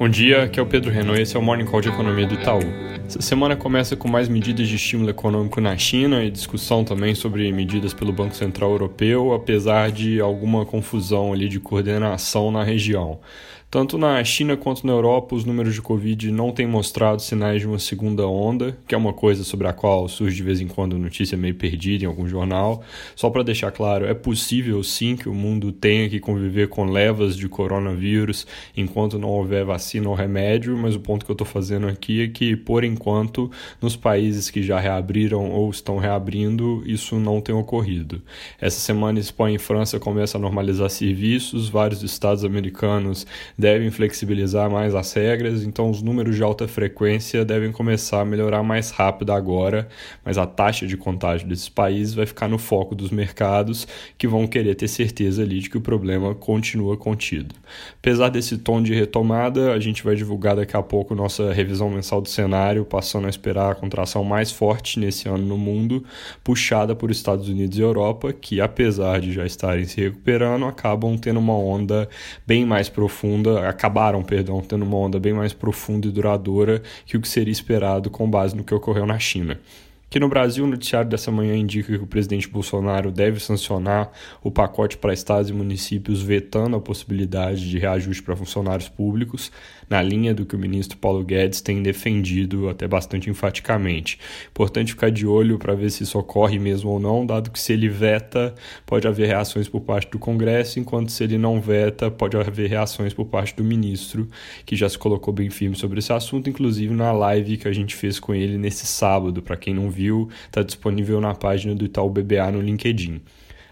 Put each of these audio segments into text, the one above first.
Bom dia, aqui é o Pedro Renault e esse é o Morning Call de Economia do Itaú. Essa semana começa com mais medidas de estímulo econômico na China e discussão também sobre medidas pelo Banco Central Europeu, apesar de alguma confusão ali de coordenação na região. Tanto na China quanto na Europa, os números de Covid não têm mostrado sinais de uma segunda onda, que é uma coisa sobre a qual surge de vez em quando notícia meio perdida em algum jornal. Só para deixar claro, é possível sim que o mundo tenha que conviver com levas de coronavírus enquanto não houver vacina ou remédio, mas o ponto que eu estou fazendo aqui é que, por enquanto, nos países que já reabriram ou estão reabrindo, isso não tem ocorrido. Essa semana, Espanha e França começam a normalizar serviços, vários estados americanos devem flexibilizar mais as regras, então os números de alta frequência devem começar a melhorar mais rápido agora, mas a taxa de contágio desses países vai ficar no foco dos mercados que vão querer ter certeza ali de que o problema continua contido. Apesar desse tom de retomada, a gente vai divulgar daqui a pouco nossa revisão mensal do cenário, passando a esperar a contração mais forte nesse ano no mundo, puxada por Estados Unidos e Europa, que apesar de já estarem se recuperando, acabam tendo uma onda bem mais profunda onda, acabaram, perdão, tendo uma onda bem mais profunda e duradoura que o que seria esperado com base no que ocorreu na China. Aqui no Brasil, o noticiário dessa manhã indica que o presidente Bolsonaro deve sancionar o pacote para estados e municípios vetando a possibilidade de reajuste para funcionários públicos, na linha do que o ministro Paulo Guedes tem defendido até bastante enfaticamente. Importante ficar de olho para ver se isso ocorre mesmo ou não, dado que se ele veta, pode haver reações por parte do Congresso, enquanto se ele não veta, pode haver reações por parte do ministro, que já se colocou bem firme sobre esse assunto, inclusive na live que a gente fez com ele nesse sábado, para quem não viu viu, está disponível na página do Itaú BBA no LinkedIn.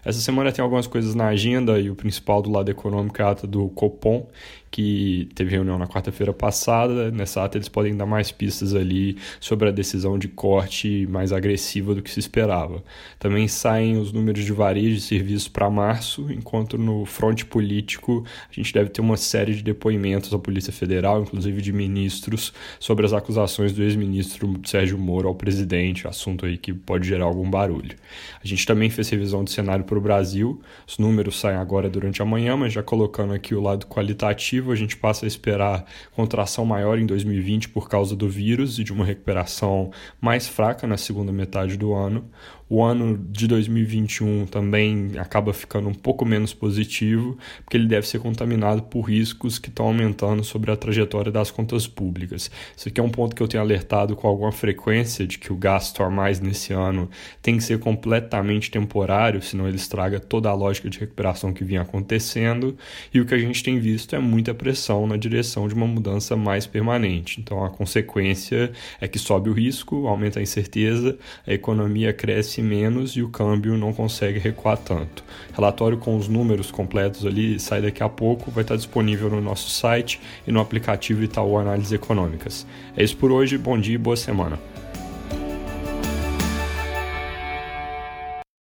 Essa semana tem algumas coisas na agenda e o principal do lado econômico é a ata do Copom, que teve reunião na quarta-feira passada. Nessa ata, eles podem dar mais pistas ali sobre a decisão de corte mais agressiva do que se esperava. Também saem os números de varejo e serviços para março, enquanto no fronte político a gente deve ter uma série de depoimentos à Polícia Federal, inclusive de ministros, sobre as acusações do ex-ministro Sérgio Moro ao presidente, assunto aí que pode gerar algum barulho. A gente também fez revisão do cenário para o Brasil, os números saem agora durante a manhã, mas já colocando aqui o lado qualitativo a gente passa a esperar contração maior em 2020 por causa do vírus e de uma recuperação mais fraca na segunda metade do ano. O ano de 2021 também acaba ficando um pouco menos positivo, porque ele deve ser contaminado por riscos que estão aumentando sobre a trajetória das contas públicas. Isso aqui é um ponto que eu tenho alertado com alguma frequência de que o gasto a mais nesse ano tem que ser completamente temporário, senão ele estraga toda a lógica de recuperação que vinha acontecendo. E o que a gente tem visto é muita pressão na direção de uma mudança mais permanente. Então a consequência é que sobe o risco, aumenta a incerteza, a economia cresce cresce menos e o câmbio não consegue recuar tanto. Relatório com os números completos ali sai daqui a pouco, vai estar disponível no nosso site e no aplicativo Itaú Análises Econômicas. É isso por hoje, bom dia e boa semana.